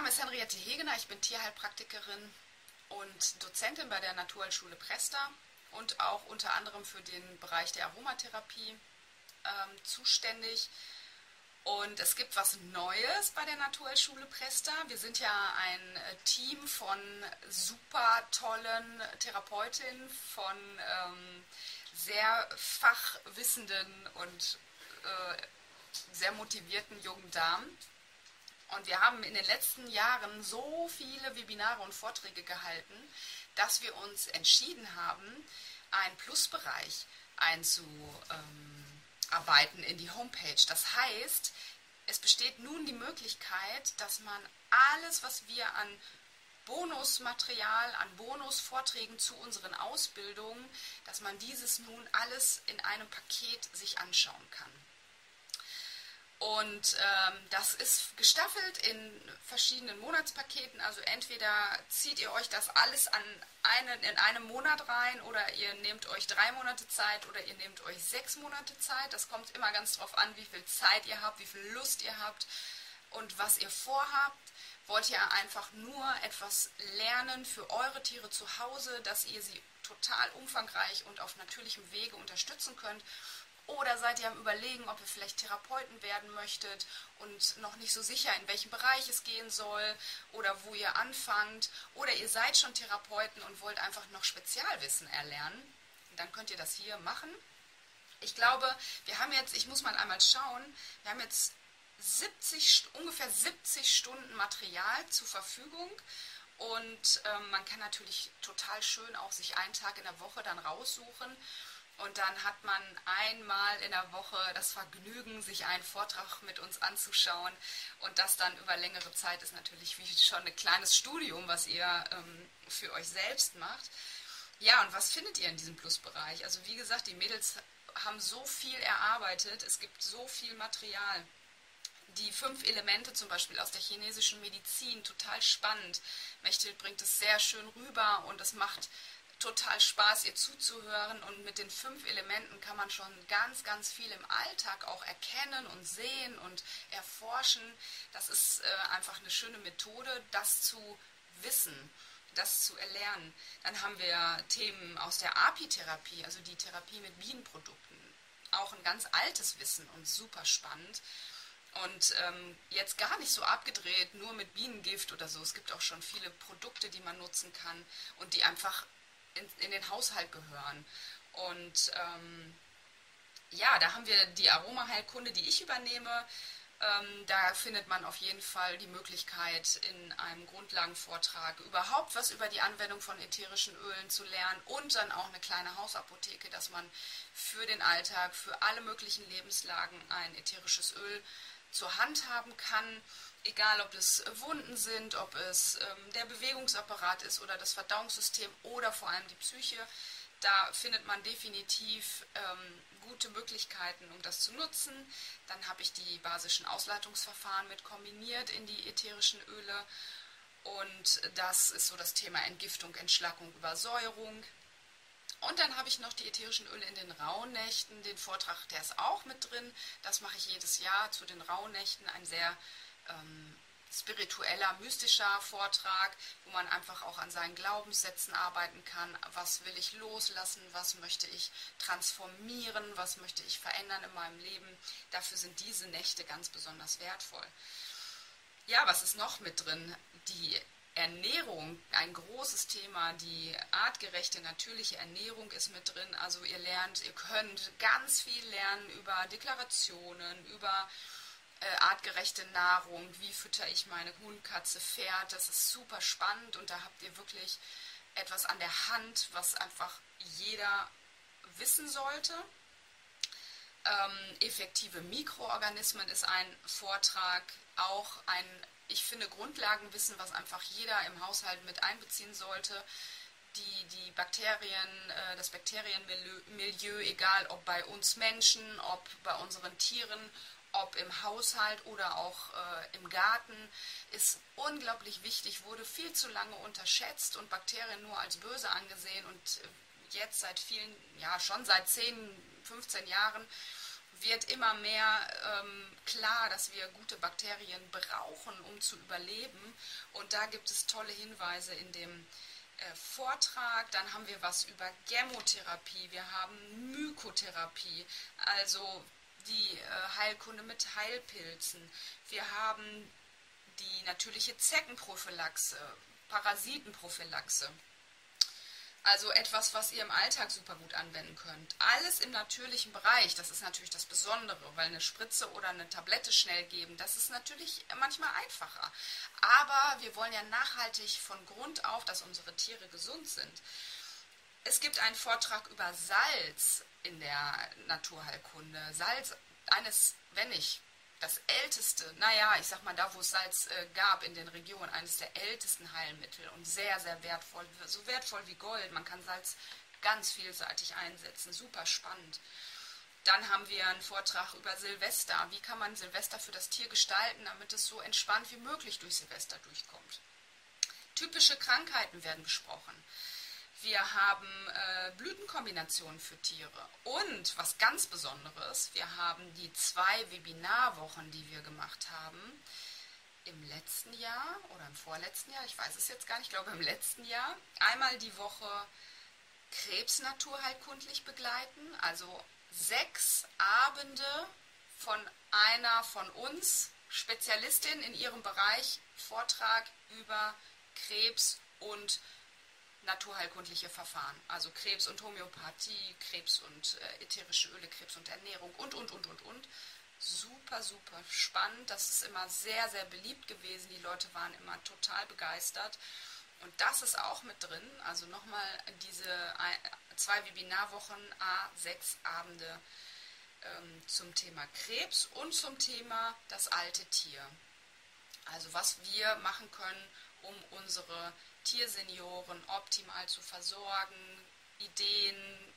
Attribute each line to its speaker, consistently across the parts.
Speaker 1: Name ist Henriette Hegener, ich bin Tierheilpraktikerin und Dozentin bei der Naturheilschule Presta und auch unter anderem für den Bereich der Aromatherapie ähm, zuständig. Und es gibt was Neues bei der Naturheilschule Presta. Wir sind ja ein äh, Team von super tollen Therapeutinnen, von ähm, sehr fachwissenden und äh, sehr motivierten jungen Damen. Und wir haben in den letzten Jahren so viele Webinare und Vorträge gehalten, dass wir uns entschieden haben, einen Plusbereich einzuarbeiten in die Homepage. Das heißt, es besteht nun die Möglichkeit, dass man alles, was wir an Bonusmaterial, an Bonusvorträgen zu unseren Ausbildungen, dass man dieses nun alles in einem Paket sich anschauen kann. Und ähm, das ist gestaffelt in verschiedenen Monatspaketen. Also entweder zieht ihr euch das alles an einen, in einem Monat rein oder ihr nehmt euch drei Monate Zeit oder ihr nehmt euch sechs Monate Zeit. Das kommt immer ganz drauf an, wie viel Zeit ihr habt, wie viel Lust ihr habt und was ihr vorhabt. Wollt ihr einfach nur etwas lernen für eure Tiere zu Hause, dass ihr sie total umfangreich und auf natürlichem Wege unterstützen könnt? Oder seid ihr am Überlegen, ob ihr vielleicht Therapeuten werden möchtet und noch nicht so sicher, in welchem Bereich es gehen soll oder wo ihr anfangt? Oder ihr seid schon Therapeuten und wollt einfach noch Spezialwissen erlernen? Dann könnt ihr das hier machen. Ich glaube, wir haben jetzt, ich muss mal einmal schauen, wir haben jetzt 70, ungefähr 70 Stunden Material zur Verfügung. Und ähm, man kann natürlich total schön auch sich einen Tag in der Woche dann raussuchen und dann hat man einmal in der Woche das Vergnügen, sich einen Vortrag mit uns anzuschauen. Und das dann über längere Zeit ist natürlich wie schon ein kleines Studium, was ihr ähm, für euch selbst macht. Ja, und was findet ihr in diesem Plusbereich? Also wie gesagt, die Mädels haben so viel erarbeitet, es gibt so viel Material. Die fünf Elemente zum Beispiel aus der chinesischen Medizin, total spannend. Mechthild bringt es sehr schön rüber und es macht total Spaß, ihr zuzuhören. Und mit den fünf Elementen kann man schon ganz, ganz viel im Alltag auch erkennen und sehen und erforschen. Das ist äh, einfach eine schöne Methode, das zu wissen, das zu erlernen. Dann haben wir Themen aus der Apitherapie, also die Therapie mit Bienenprodukten. Auch ein ganz altes Wissen und super spannend. Und ähm, jetzt gar nicht so abgedreht, nur mit Bienengift oder so. Es gibt auch schon viele Produkte, die man nutzen kann und die einfach in, in den Haushalt gehören. Und ähm, ja, da haben wir die Aromaheilkunde, die ich übernehme. Ähm, da findet man auf jeden Fall die Möglichkeit, in einem Grundlagenvortrag überhaupt was über die Anwendung von ätherischen Ölen zu lernen und dann auch eine kleine Hausapotheke, dass man für den Alltag, für alle möglichen Lebenslagen ein ätherisches Öl zur Hand haben kann egal ob es Wunden sind, ob es ähm, der Bewegungsapparat ist oder das Verdauungssystem oder vor allem die Psyche, da findet man definitiv ähm, gute Möglichkeiten, um das zu nutzen. Dann habe ich die basischen Ausleitungsverfahren mit kombiniert in die ätherischen Öle. Und das ist so das Thema Entgiftung, Entschlackung, Übersäuerung. Und dann habe ich noch die ätherischen Öle in den Rauhnächten. Den Vortrag, der ist auch mit drin. Das mache ich jedes Jahr zu den Rauhnächten. Ein sehr ähm, spiritueller, mystischer Vortrag, wo man einfach auch an seinen Glaubenssätzen arbeiten kann. Was will ich loslassen? Was möchte ich transformieren? Was möchte ich verändern in meinem Leben? Dafür sind diese Nächte ganz besonders wertvoll. Ja, was ist noch mit drin? Die Ernährung, ein großes Thema. Die artgerechte, natürliche Ernährung ist mit drin. Also ihr lernt, ihr könnt ganz viel lernen über Deklarationen, über äh, artgerechte Nahrung, wie fütter ich meine Hund, Katze, Pferd. Das ist super spannend und da habt ihr wirklich etwas an der Hand, was einfach jeder wissen sollte. Ähm, effektive Mikroorganismen ist ein Vortrag, auch ein, ich finde, Grundlagenwissen, was einfach jeder im Haushalt mit einbeziehen sollte. Die, die Bakterien, äh, das Bakterienmilieu, egal ob bei uns Menschen, ob bei unseren Tieren ob im Haushalt oder auch äh, im Garten, ist unglaublich wichtig, wurde viel zu lange unterschätzt und Bakterien nur als böse angesehen und äh, jetzt seit vielen, ja schon seit 10, 15 Jahren wird immer mehr ähm, klar, dass wir gute Bakterien brauchen, um zu überleben. Und da gibt es tolle Hinweise in dem äh, Vortrag. Dann haben wir was über Gemotherapie, wir haben Mykotherapie, also die äh, Heilkunde mit Heilpilzen. Wir haben die natürliche Zeckenprophylaxe, Parasitenprophylaxe. Also etwas, was ihr im Alltag super gut anwenden könnt. Alles im natürlichen Bereich, das ist natürlich das Besondere, weil eine Spritze oder eine Tablette schnell geben, das ist natürlich manchmal einfacher. Aber wir wollen ja nachhaltig von Grund auf, dass unsere Tiere gesund sind. Es gibt einen Vortrag über Salz in der Naturheilkunde. Salz, eines, wenn nicht das älteste, naja, ich sag mal, da wo es Salz äh, gab in den Regionen, eines der ältesten Heilmittel und sehr, sehr wertvoll, so wertvoll wie Gold. Man kann Salz ganz vielseitig einsetzen, super spannend. Dann haben wir einen Vortrag über Silvester. Wie kann man Silvester für das Tier gestalten, damit es so entspannt wie möglich durch Silvester durchkommt? Typische Krankheiten werden besprochen. Wir haben äh, Blütenkombinationen für Tiere. Und was ganz Besonderes, wir haben die zwei Webinarwochen, die wir gemacht haben, im letzten Jahr oder im vorletzten Jahr, ich weiß es jetzt gar nicht, ich glaube im letzten Jahr, einmal die Woche Krebs naturheilkundlich begleiten, also sechs Abende von einer von uns, Spezialistin in ihrem Bereich, Vortrag über Krebs und naturheilkundliche Verfahren, also Krebs und Homöopathie, Krebs und äh, ätherische Öle, Krebs und Ernährung und, und, und, und, und. Super, super spannend. Das ist immer sehr, sehr beliebt gewesen. Die Leute waren immer total begeistert. Und das ist auch mit drin. Also nochmal diese zwei Webinarwochen, A6 Abende ähm, zum Thema Krebs und zum Thema das alte Tier. Also was wir machen können, um unsere Tiersenioren optimal zu versorgen, Ideen,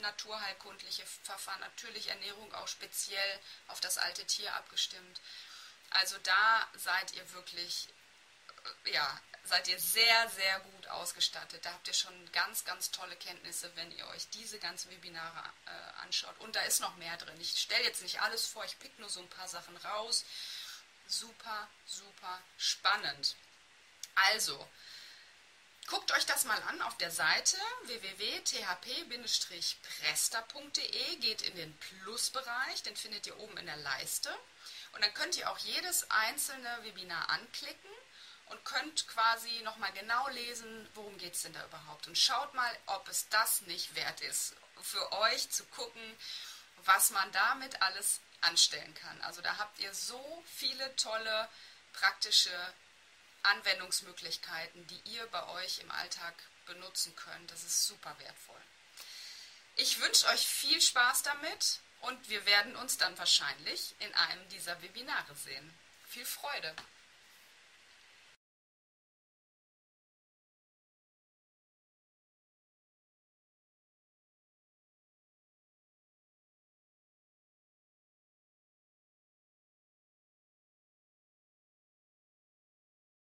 Speaker 1: naturheilkundliche Verfahren, natürlich Ernährung auch speziell auf das alte Tier abgestimmt. Also da seid ihr wirklich, äh, ja, seid ihr sehr, sehr gut ausgestattet. Da habt ihr schon ganz, ganz tolle Kenntnisse, wenn ihr euch diese ganzen Webinare äh, anschaut. Und da ist noch mehr drin. Ich stelle jetzt nicht alles vor, ich pick nur so ein paar Sachen raus. Super, super spannend. Also, Guckt euch das mal an auf der Seite www.thp-prester.de, geht in den Plusbereich, den findet ihr oben in der Leiste. Und dann könnt ihr auch jedes einzelne Webinar anklicken und könnt quasi nochmal genau lesen, worum geht es denn da überhaupt. Und schaut mal, ob es das nicht wert ist, für euch zu gucken, was man damit alles anstellen kann. Also da habt ihr so viele tolle praktische Anwendungsmöglichkeiten, die ihr bei euch im Alltag benutzen könnt. Das ist super wertvoll. Ich wünsche euch viel Spaß damit und wir werden uns dann wahrscheinlich in einem dieser Webinare sehen. Viel Freude!